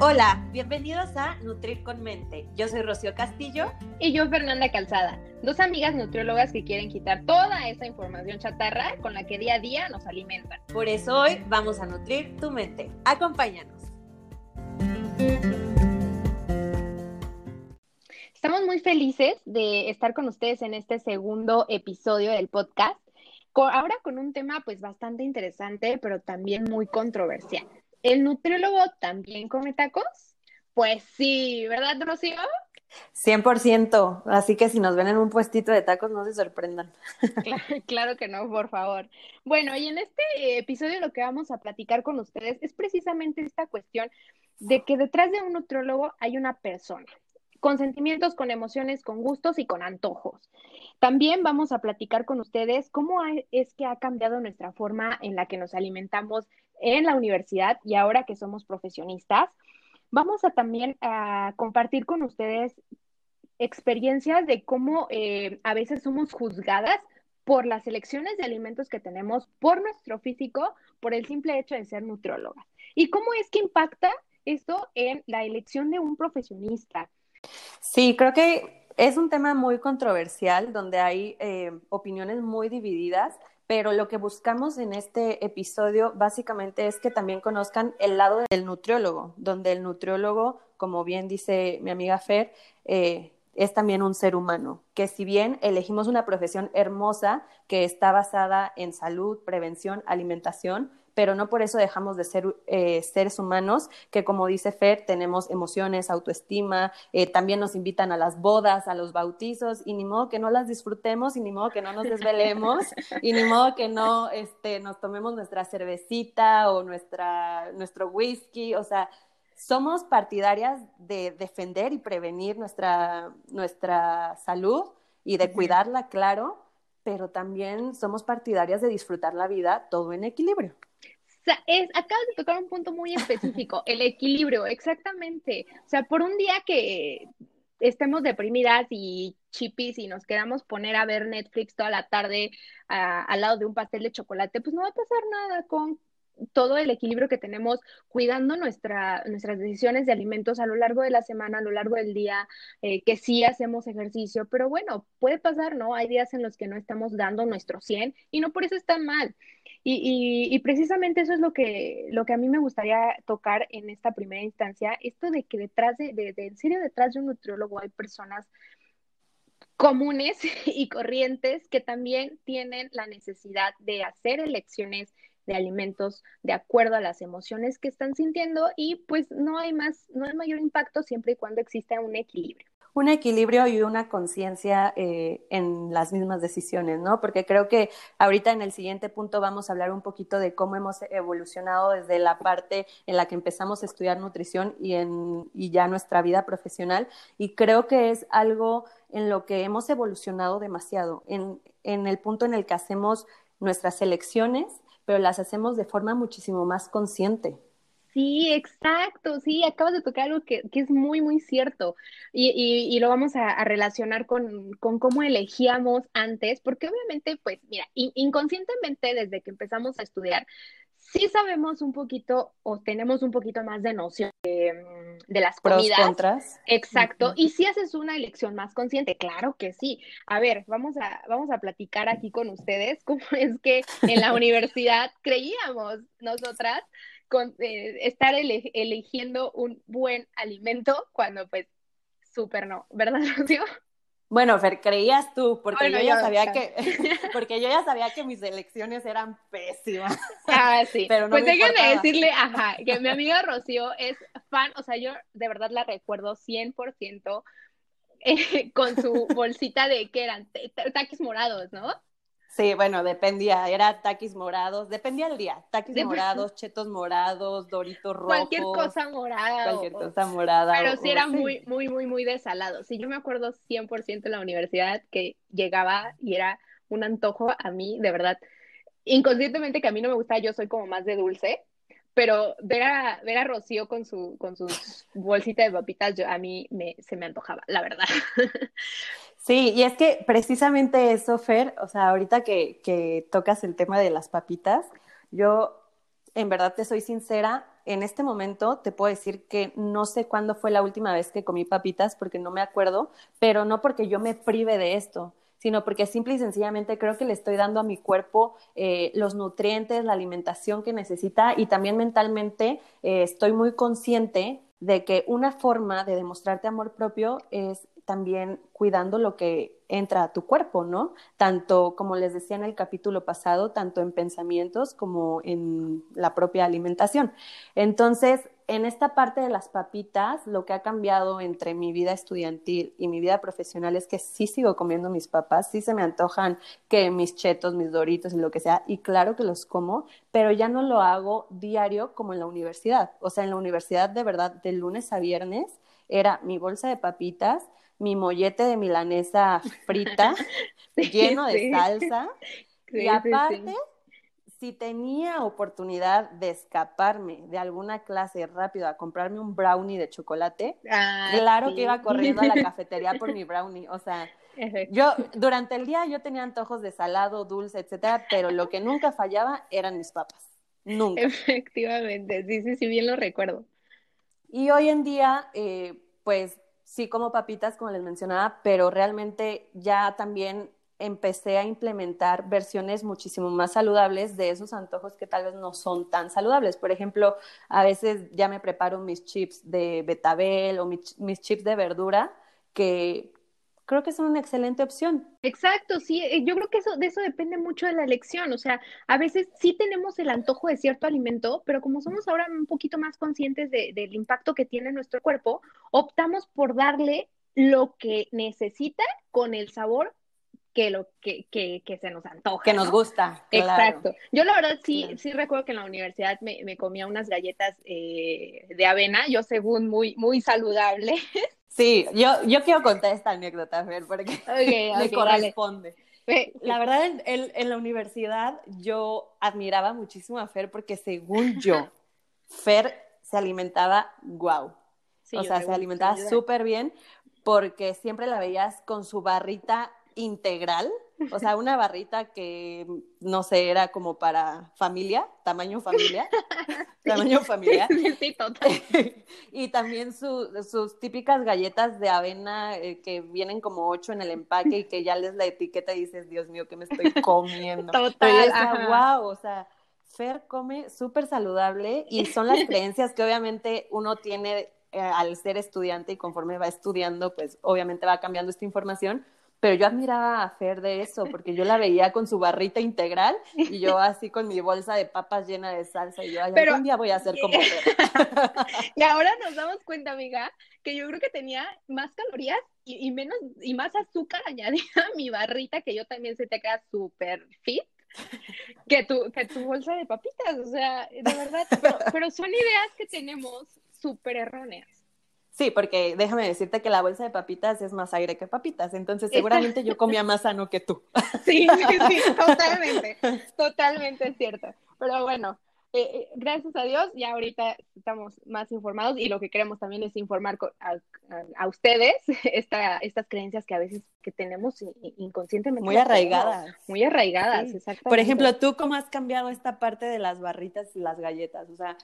Hola, bienvenidos a Nutrir con Mente. Yo soy Rocío Castillo. Y yo Fernanda Calzada, dos amigas nutriólogas que quieren quitar toda esa información chatarra con la que día a día nos alimentan. Por eso hoy vamos a nutrir tu mente. Acompáñanos. Estamos muy felices de estar con ustedes en este segundo episodio del podcast. Ahora con un tema pues bastante interesante, pero también muy controversial. ¿El nutriólogo también come tacos? Pues sí, ¿verdad, Rocío? 100%, así que si nos ven en un puestito de tacos, no se sorprendan. Claro, que no, por favor. Bueno, y en este episodio lo que vamos a platicar con ustedes es precisamente esta cuestión de que detrás de un nutriólogo hay una persona, con sentimientos, con emociones, con gustos y con antojos. También vamos a platicar con ustedes cómo es que ha cambiado nuestra forma en la que nos alimentamos en la universidad y ahora que somos profesionistas, vamos a también a compartir con ustedes experiencias de cómo eh, a veces somos juzgadas por las elecciones de alimentos que tenemos, por nuestro físico, por el simple hecho de ser nutriólogas. ¿Y cómo es que impacta esto en la elección de un profesionista? Sí, creo que es un tema muy controversial donde hay eh, opiniones muy divididas pero lo que buscamos en este episodio básicamente es que también conozcan el lado del nutriólogo, donde el nutriólogo, como bien dice mi amiga Fer, eh, es también un ser humano, que si bien elegimos una profesión hermosa que está basada en salud, prevención, alimentación, pero no por eso dejamos de ser eh, seres humanos, que como dice Fer, tenemos emociones, autoestima, eh, también nos invitan a las bodas, a los bautizos, y ni modo que no las disfrutemos, y ni modo que no nos desvelemos, y ni modo que no este, nos tomemos nuestra cervecita o nuestra, nuestro whisky, o sea, somos partidarias de defender y prevenir nuestra, nuestra salud y de cuidarla, claro, pero también somos partidarias de disfrutar la vida todo en equilibrio sea, es, acabas de tocar un punto muy específico, el equilibrio, exactamente. O sea, por un día que estemos deprimidas y chipis y nos quedamos poner a ver Netflix toda la tarde al lado de un pastel de chocolate, pues no va a pasar nada con todo el equilibrio que tenemos cuidando nuestra, nuestras decisiones de alimentos a lo largo de la semana, a lo largo del día, eh, que sí hacemos ejercicio, pero bueno, puede pasar, ¿no? Hay días en los que no estamos dando nuestro 100 y no por eso está mal. Y, y, precisamente eso es lo que, lo que a mí me gustaría tocar en esta primera instancia, esto de que detrás de, de, de en serio, detrás de un nutriólogo hay personas comunes y corrientes que también tienen la necesidad de hacer elecciones de alimentos de acuerdo a las emociones que están sintiendo y pues no hay más, no hay mayor impacto siempre y cuando exista un equilibrio un equilibrio y una conciencia eh, en las mismas decisiones, ¿no? Porque creo que ahorita en el siguiente punto vamos a hablar un poquito de cómo hemos evolucionado desde la parte en la que empezamos a estudiar nutrición y, en, y ya nuestra vida profesional. Y creo que es algo en lo que hemos evolucionado demasiado, en, en el punto en el que hacemos nuestras elecciones, pero las hacemos de forma muchísimo más consciente. Sí, exacto, sí, acabas de tocar algo que, que es muy, muy cierto y, y, y lo vamos a, relacionar con, con, cómo elegíamos antes, porque obviamente, pues mira, inconscientemente desde que empezamos a estudiar, sí sabemos un poquito o tenemos un poquito más de noción de, mm, de las comidas. Pros, contras. Exacto, y si haces una elección más consciente, claro que sí. A ver, vamos a, vamos a platicar aquí con ustedes cómo es que en la universidad creíamos nosotras con, eh, estar eligiendo un buen alimento cuando pues súper no, ¿verdad, Rocío? Bueno, Fer, creías tú, porque yo ya sabía que, porque yo ya sabía que mis elecciones eran pésimas. Ah, sí. Pero no pues déjenme decirle, ajá, que mi amiga Rocío es fan, o sea, yo de verdad la recuerdo 100% eh, con su bolsita de, ¿qué eran? Taquis morados, ¿no? Sí, bueno, dependía, era taquis morados, dependía el día, taquis morados, chetos morados, doritos rojos. Cualquier cosa morada. Cualquier cosa morada. Pero sí era muy, muy, muy, muy desalado. Sí, yo me acuerdo 100% en la universidad que llegaba y era un antojo a mí, de verdad, inconscientemente que a mí no me gusta, yo soy como más de dulce, pero ver a, ver a Rocío con su con sus bolsitas de papitas, yo, a mí me, se me antojaba, la verdad. Sí, y es que precisamente eso, Fer, o sea, ahorita que, tocas el tema de las papitas, yo en verdad te soy sincera, en este momento te puedo decir que no sé cuándo fue la última vez que comí papitas porque no me acuerdo, pero no porque yo me prive de esto, sino porque simple y sencillamente creo que le estoy dando a mi cuerpo eh, los nutrientes, la alimentación que necesita y también mentalmente eh, estoy muy consciente de que una forma de demostrarte amor propio es también cuidando lo que entra a tu cuerpo, ¿no? Tanto, como les decía en el capítulo pasado, tanto en pensamientos como en la propia alimentación. Entonces, en esta parte de las papitas, lo que ha cambiado entre mi vida estudiantil y mi vida profesional es que sí sigo comiendo mis papas, sí se me antojan que mis chetos, mis doritos y lo que sea, y claro que los como, pero ya no lo hago diario como en la universidad. O sea, en la universidad de verdad, de lunes a viernes, era mi bolsa de papitas, mi mollete de milanesa frita, lleno de salsa. y aparte, si tenía oportunidad de escaparme de alguna clase rápido a comprarme un brownie de chocolate, ah, claro que iba corriendo a la cafetería por mi brownie. O sea, yo durante el día yo tenía antojos de salado, dulce, etcétera, pero lo que nunca fallaba eran mis papas. Nunca. Efectivamente, sí, sí, sí, bien lo recuerdo. Y hoy en día, eh, pues sí como papitas, como les mencionaba, pero realmente ya también empecé a implementar versiones muchísimo más saludables de esos antojos que tal vez no son tan saludables. Por ejemplo, a veces ya me preparo mis chips de betabel o mis, mis chips de verdura que creo que es una excelente opción. Exacto, sí, eh, yo creo que eso, de eso depende mucho de la elección, o sea, a veces sí tenemos el antojo de cierto alimento, pero como somos ahora un poquito más conscientes del impacto que tiene nuestro cuerpo, optamos por darle lo que necesita con el sabor que lo que, que, que se nos antoja. Que nos gusta. Exacto. Yo la verdad sí, sí recuerdo que en la universidad me, me comía unas galletas eh, de avena, yo según muy, muy saludable. Sí, yo, yo quiero contar esta anécdota, Fer, porque me corresponde. La verdad, en, en, la universidad yo admiraba muchísimo a Fer porque según yo, Fer se alimentaba guau. o sea, se alimentaba súper bien porque siempre la veías con su barrita integral o sea, una barrita que, no sé, era como para familia, tamaño familia, tamaño familia. Sí, total. y también sus típicas galletas de avena eh, que vienen como ocho en el empaque y que ya les la etiqueta y dices, Dios mío, ¿qué me estoy comiendo? Total. wow, o sea, Fer come súper saludable y son las creencias que obviamente uno tiene eh, al ser estudiante y conforme va estudiando, pues obviamente va cambiando esta información pero yo admiraba a Fer de eso, porque yo la veía con su barrita integral y yo así con mi bolsa de papas llena de salsa y yo, algún día voy a hacer como Fer. y ahora nos damos cuenta, amiga, que yo creo que tenía más calorías y, menos y más azúcar añadida a mi barrita, que yo también se te queda súper fit. Que tu, que tu bolsa de papitas, o sea, de verdad, pero son ideas que tenemos súper erróneas. Sí, porque déjame decirte que la bolsa de papitas es más aire que papitas, entonces seguramente yo comía más sano que tú. Sí, sí, sí, totalmente, totalmente cierto. Pero bueno, eh, eh, gracias a Dios ya ahorita estamos más informados y lo que queremos también es informar a, ustedes esta, estas creencias que a veces que tenemos inconscientemente. Muy arraigadas. Muy arraigadas, exactamente. Por ejemplo, ¿tú cómo has cambiado esta parte de las barritas y las galletas? O sea,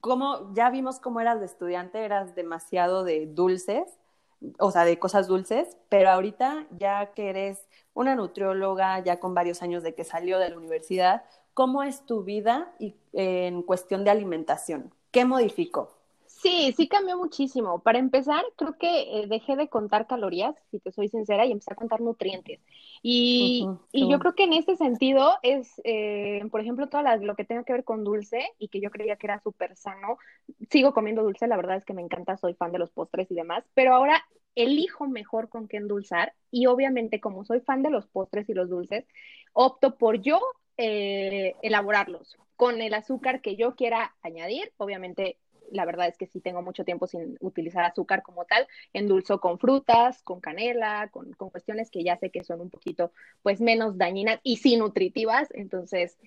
como ya vimos cómo eras de estudiante, eras demasiado de dulces, o sea, de cosas dulces, pero ahorita ya que eres una nutrióloga, ya con varios años de que salió de la universidad, ¿cómo es tu vida en cuestión de alimentación? ¿Qué modificó? Sí, sí cambió muchísimo. Para empezar, creo que eh, dejé de contar calorías, si te soy sincera, y empecé a contar nutrientes. Y, y yo creo que en este sentido es, eh, por ejemplo, todo lo que tenga que ver con dulce y que yo creía que era súper sano. Sigo comiendo dulce, la verdad es que me encanta, soy fan de los postres y demás, pero ahora elijo mejor con qué endulzar y obviamente como soy fan de los postres y los dulces, opto por yo eh, elaborarlos con el azúcar que yo quiera añadir, obviamente la verdad es que sí tengo mucho tiempo sin utilizar azúcar como tal, endulzo con frutas, con canela, con, cuestiones que ya sé que son un poquito pues menos dañinas y sí nutritivas, entonces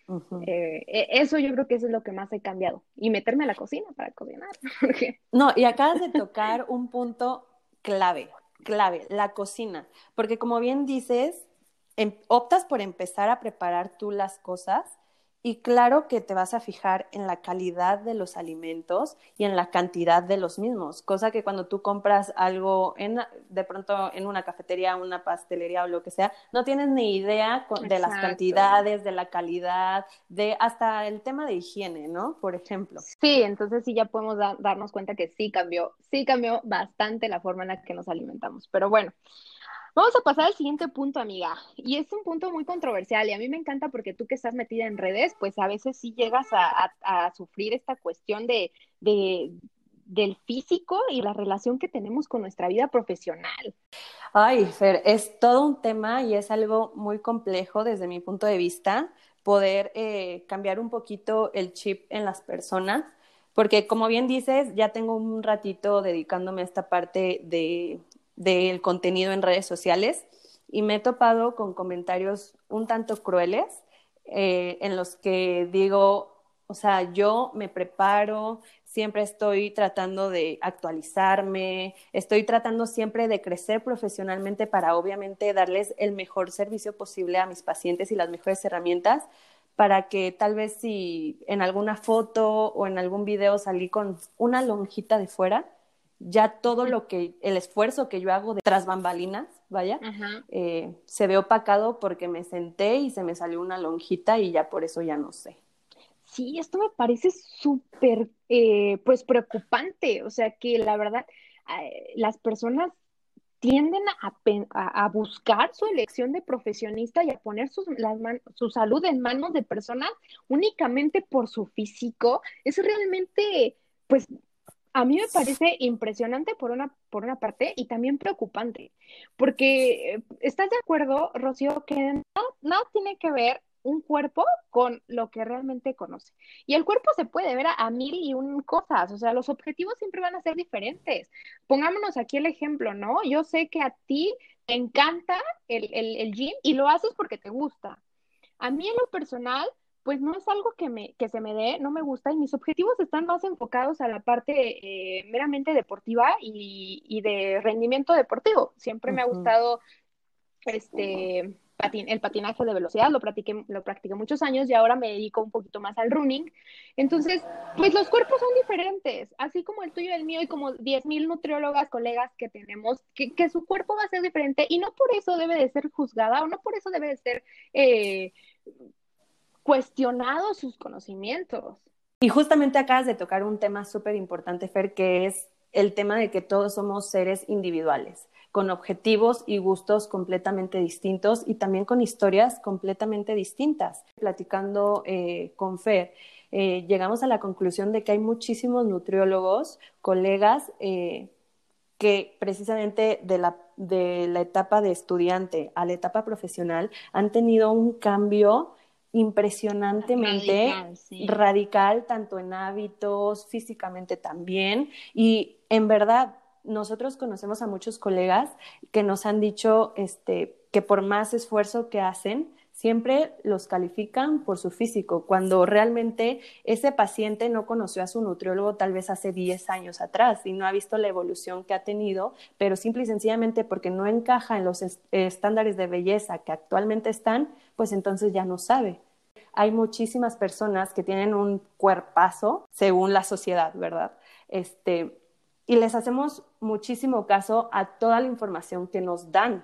eh, e, eso yo creo que eso es lo que más he cambiado. Y meterme a la cocina para cocinar. No, y acabas de tocar un punto clave, clave, la cocina, porque como bien dices, em, optas por empezar a preparar tú las cosas Y claro que te vas a fijar en la calidad de los alimentos y en la cantidad de los mismos, cosa que cuando tú compras algo en, de pronto en una cafetería, una pastelería o lo que sea, no tienes ni idea de las cantidades, de la calidad, de hasta el tema de higiene, ¿no? Por ejemplo. Sí, entonces sí ya podemos darnos cuenta que sí cambió, sí cambió bastante la forma en la que nos alimentamos. Pero bueno, Vamos a pasar al siguiente punto, amiga. Y es un punto muy controversial y a mí me encanta porque tú que estás metida en redes, pues a veces sí llegas a, sufrir esta cuestión de, del físico y la relación que tenemos con nuestra vida profesional. Ay, Fer, es todo un tema y es algo muy complejo desde mi punto de vista poder eh, cambiar un poquito el chip en las personas, porque como bien dices, ya tengo un ratito dedicándome a esta parte de del contenido en redes sociales y me he topado con comentarios un tanto crueles eh, en los que digo, o sea, yo me preparo, siempre estoy tratando de actualizarme, estoy tratando siempre de crecer profesionalmente para obviamente darles el mejor servicio posible a mis pacientes y las mejores herramientas para que tal vez si en alguna foto o en algún video salí con una lonjita de fuera, ya todo lo que, el esfuerzo que yo hago de tras bambalinas, vaya, eh, se ve opacado porque me senté y se me salió una lonjita y ya por eso ya no sé. Sí, esto me parece súper, eh, pues, preocupante. O sea, que la verdad, eh, las personas tienden a, a, buscar su elección de profesionista y a poner sus, las su salud en manos de personas únicamente por su físico. Es realmente, pues, a mí me parece impresionante por una, por una parte y también preocupante, porque eh, estás de acuerdo, Rocío, que nada, tiene que ver un cuerpo con lo que realmente conoce. Y el cuerpo se puede ver a, mil y un cosas, o sea, los objetivos siempre van a ser diferentes. Pongámonos aquí el ejemplo, ¿no? Yo sé que a ti te encanta el, el, el gym y lo haces porque te gusta. A mí en lo personal pues no es algo que, me, que se me dé, no me gusta y mis objetivos están más enfocados a la parte eh, meramente deportiva y, de rendimiento deportivo. Siempre me ha gustado este el patinaje de velocidad, lo practiqué, lo practiqué muchos años y ahora me dedico un poquito más al running. Entonces, pues los cuerpos son diferentes, así como el tuyo y el mío y como 10.000 nutriólogas, colegas que tenemos, que, que, su cuerpo va a ser diferente y no por eso debe de ser juzgada o no por eso debe de ser... Eh, cuestionado sus conocimientos. Y justamente acabas de tocar un tema súper importante, Fer, que es el tema de que todos somos seres individuales, con objetivos y gustos completamente distintos y también con historias completamente distintas. Platicando eh, con Fer, eh, llegamos a la conclusión de que hay muchísimos nutriólogos, colegas, eh, que precisamente de la, de la etapa de estudiante a la etapa profesional han tenido un cambio impresionantemente radical, tanto en hábitos, físicamente también. Y en verdad, nosotros conocemos a muchos colegas que nos han dicho este, que por más esfuerzo que hacen, siempre los califican por su físico, cuando realmente ese paciente no conoció a su nutriólogo tal vez hace 10 años atrás y no ha visto la evolución que ha tenido, pero simple y sencillamente porque no encaja en los estándares de belleza que actualmente están, pues entonces ya no sabe. Hay muchísimas personas que tienen un cuerpazo según la sociedad, ¿verdad? Este, y les hacemos muchísimo caso a toda la información que nos dan.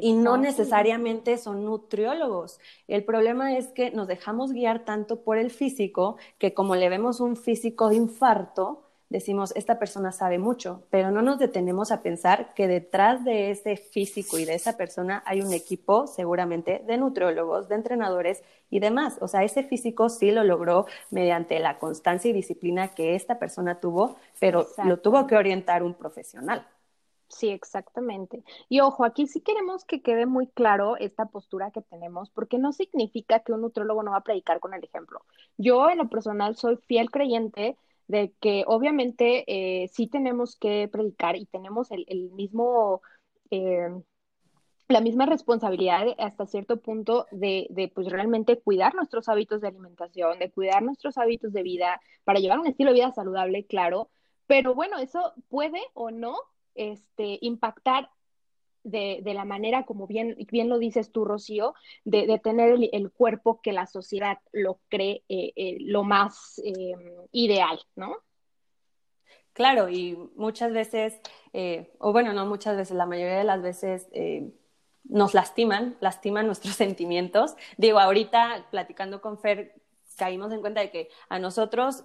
Y no necesariamente son nutriólogos. El problema es que nos dejamos guiar tanto por el físico que como le vemos un físico de infarto, decimos, esta persona sabe mucho, pero no nos detenemos a pensar que detrás de ese físico y de esa persona hay un equipo seguramente de nutriólogos, de entrenadores y demás. O sea, ese físico sí lo logró mediante la constancia y disciplina que esta persona tuvo, pero lo tuvo que orientar un profesional. Sí, exactamente. Y ojo, aquí sí queremos que quede muy claro esta postura que tenemos, porque no significa que un nutriólogo no va a predicar con el ejemplo. Yo en lo personal soy fiel creyente de que obviamente eh, sí tenemos que predicar y tenemos el, mismo, eh, la misma responsabilidad hasta cierto punto de, de, pues realmente cuidar nuestros hábitos de alimentación, de cuidar nuestros hábitos de vida para llevar un estilo de vida saludable, claro, pero bueno, eso puede o no este, impactar de, la manera, como bien, bien lo dices tú, Rocío, de, de tener el, cuerpo que la sociedad lo cree eh, eh, lo más eh, ideal, ¿no? Claro, y muchas veces, o bueno, no muchas veces, la mayoría de las veces nos lastiman, lastiman nuestros sentimientos. Digo, ahorita platicando con Fer, caímos en cuenta de que a nosotros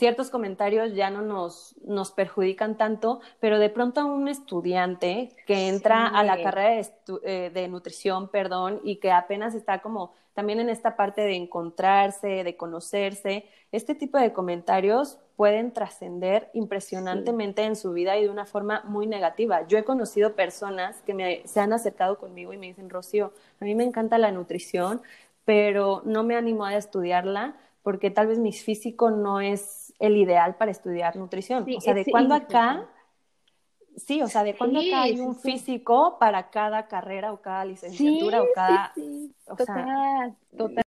ciertos comentarios ya no nos, nos perjudican tanto, pero de pronto a un estudiante que entra a la carrera de, eh, nutrición, perdón, y que apenas está como también en esta parte de encontrarse, de conocerse, este tipo de comentarios pueden trascender impresionantemente en su vida y de una forma muy negativa. Yo he conocido personas que me, se han acercado conmigo y me dicen, Rocío, a mí me encanta la nutrición, pero no me animo a estudiarla porque tal vez mi físico no es el ideal para estudiar nutrición. o sea, ¿de cuándo acá? Sí, o sea, ¿de cuándo acá hay un físico para cada carrera o cada licenciatura o cada... total, total.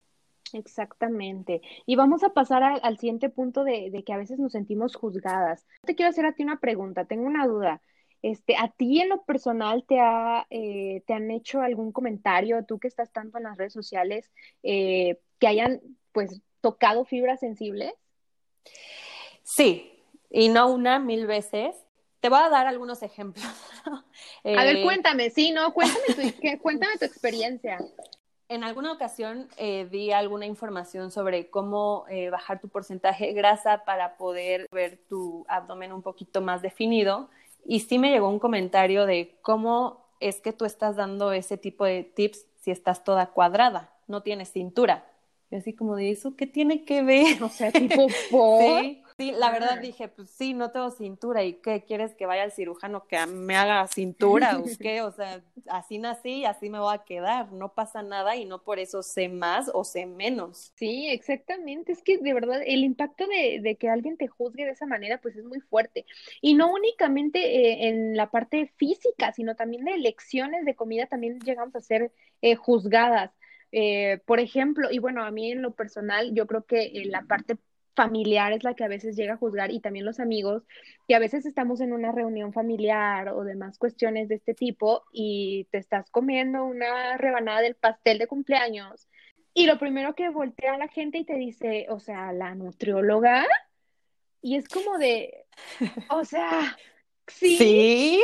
Exactamente. Y vamos a pasar al, siguiente punto de, que a veces nos sentimos juzgadas. Te quiero hacer a ti una pregunta, tengo una duda. Este, ¿A ti en lo personal te, ha, eh, te han hecho algún comentario, tú que estás tanto en las redes sociales, eh, que hayan pues tocado fibras sensibles? Sí, y no una, mil veces. Te voy a dar algunos ejemplos. a ver, eh, cuéntame, sí, no, cuéntame tu, cuéntame tu experiencia. En alguna ocasión eh, di alguna información sobre cómo eh, bajar tu porcentaje de grasa para poder ver tu abdomen un poquito más definido. Y sí me llegó un comentario de cómo es que tú estás dando ese tipo de tips si estás toda cuadrada, no tienes cintura. Y así como de eso, ¿qué tiene que ver? O sea, tipo, ¿por? Sí, la verdad dije, pues sí, no tengo cintura. ¿Y qué quieres que vaya al cirujano que me haga cintura o qué? O sea, así nací y así me voy a quedar. No pasa nada y no por eso sé más o sé menos. Sí, exactamente. Es que de verdad el impacto de, de que alguien te juzgue de esa manera, pues es muy fuerte. Y no únicamente eh, en la parte física, sino también de elecciones de comida, también llegamos a ser eh, juzgadas. Eh, por ejemplo, y bueno, a mí en lo personal, yo creo que en la parte familiar es la que a veces llega a juzgar y también los amigos, que a veces estamos en una reunión familiar o demás cuestiones de este tipo y te estás comiendo una rebanada del pastel de cumpleaños y lo primero que voltea a la gente y te dice, o sea, la nutrióloga, y es como de, o sea, ¿Sí?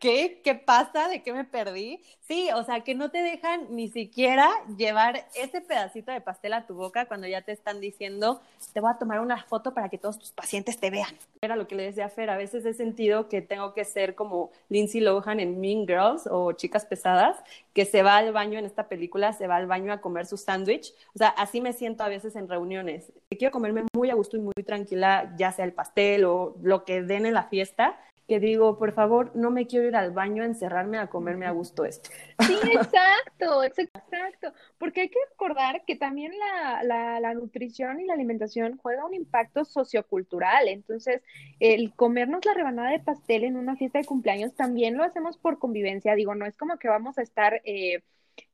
¿Qué? ¿Qué pasa? ¿De qué me perdí? Sí, o sea, que no te dejan ni siquiera llevar ese pedacito de pastel a tu boca cuando ya te están diciendo, te voy a tomar una foto para que todos tus pacientes te vean. Era lo que le decía a Fer, a veces he sentido que tengo que ser como Lindsay Lohan en Mean Girls o Chicas Pesadas, que se va al baño en esta película, se va al baño a comer su sándwich. O sea, así me siento a veces en reuniones. Quiero comerme muy a gusto y muy tranquila, ya sea el pastel o lo que den en la fiesta, que digo, por favor, no me quiero ir al baño a encerrarme a comerme a gusto esto. Sí, exacto, exacto, porque hay que recordar que también la, la, la, nutrición y la alimentación juega un impacto sociocultural, entonces el comernos la rebanada de pastel en una fiesta de cumpleaños también lo hacemos por convivencia, digo, no es como que vamos a estar... Eh,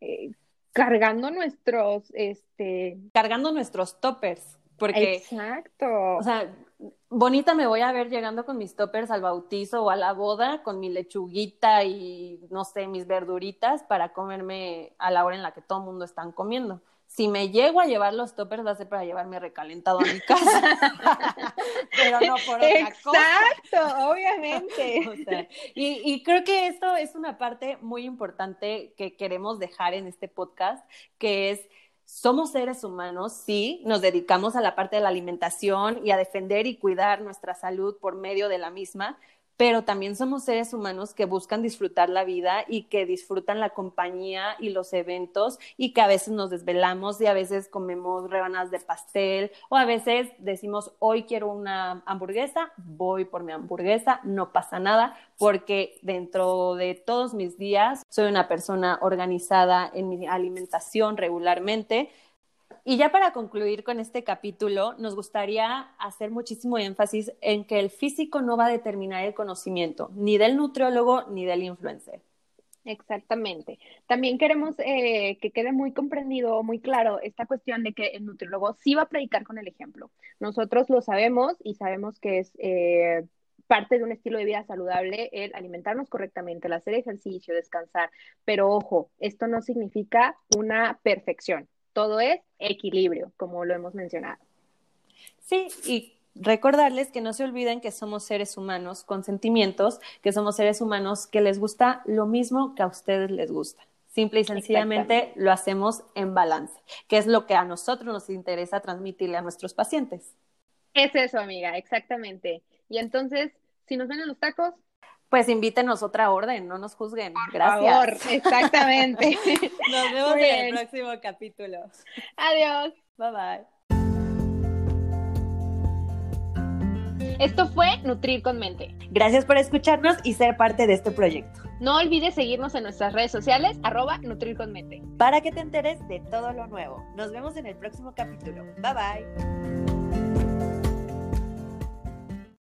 eh, cargando nuestros, este... Cargando nuestros toppers, porque... Exacto. O sea, bonita me voy a ver llegando con mis toppers al bautizo o a la boda, con mi lechuguita y no sé, mis verduritas para comerme a la hora en la que todo el mundo están comiendo. Si me llego a llevar los toppers, va a ser para llevarme recalentado a mi casa. Pero no por otra Exacto, cosa. Exacto, obviamente. y, y creo que esto es una parte muy importante que queremos dejar en este podcast, que es somos seres humanos, sí, nos dedicamos a la parte de la alimentación y a defender y cuidar nuestra salud por medio de la misma, pero también somos seres humanos que buscan disfrutar la vida y que disfrutan la compañía y los eventos y que a veces nos desvelamos y a veces comemos rebanadas de pastel o a veces decimos hoy quiero una hamburguesa, voy por mi hamburguesa, no pasa nada porque dentro de todos mis días soy una persona organizada en mi alimentación regularmente y ya para concluir con este capítulo, nos gustaría hacer muchísimo énfasis en que el físico no va a determinar el conocimiento, ni del nutriólogo ni del influencer. Exactamente. También queremos eh, que quede muy comprendido, muy claro esta cuestión de que el nutriólogo sí va a predicar con el ejemplo. Nosotros lo sabemos y sabemos que es eh, parte de un estilo de vida saludable el alimentarnos correctamente, el hacer ejercicio, descansar. Pero ojo, esto no significa una perfección. Todo es equilibrio, como lo hemos mencionado. Sí, y recordarles que no se olviden que somos seres humanos con sentimientos, que somos seres humanos que les gusta lo mismo que a ustedes les gusta. Simple y sencillamente lo hacemos en balance, que es lo que a nosotros nos interesa transmitirle a nuestros pacientes. Es eso, amiga, exactamente. Y entonces, si nos ven en los tacos, pues invítenos otra orden, no nos juzguen. Por Gracias. Favor, exactamente. nos vemos en el próximo capítulo. Adiós. Bye bye. Esto fue Nutrir con Mente. Gracias por escucharnos y ser parte de este proyecto. No olvides seguirnos en nuestras redes sociales, arroba Nutrir con Mente. Para que te enteres de todo lo nuevo. Nos vemos en el próximo capítulo. Bye bye.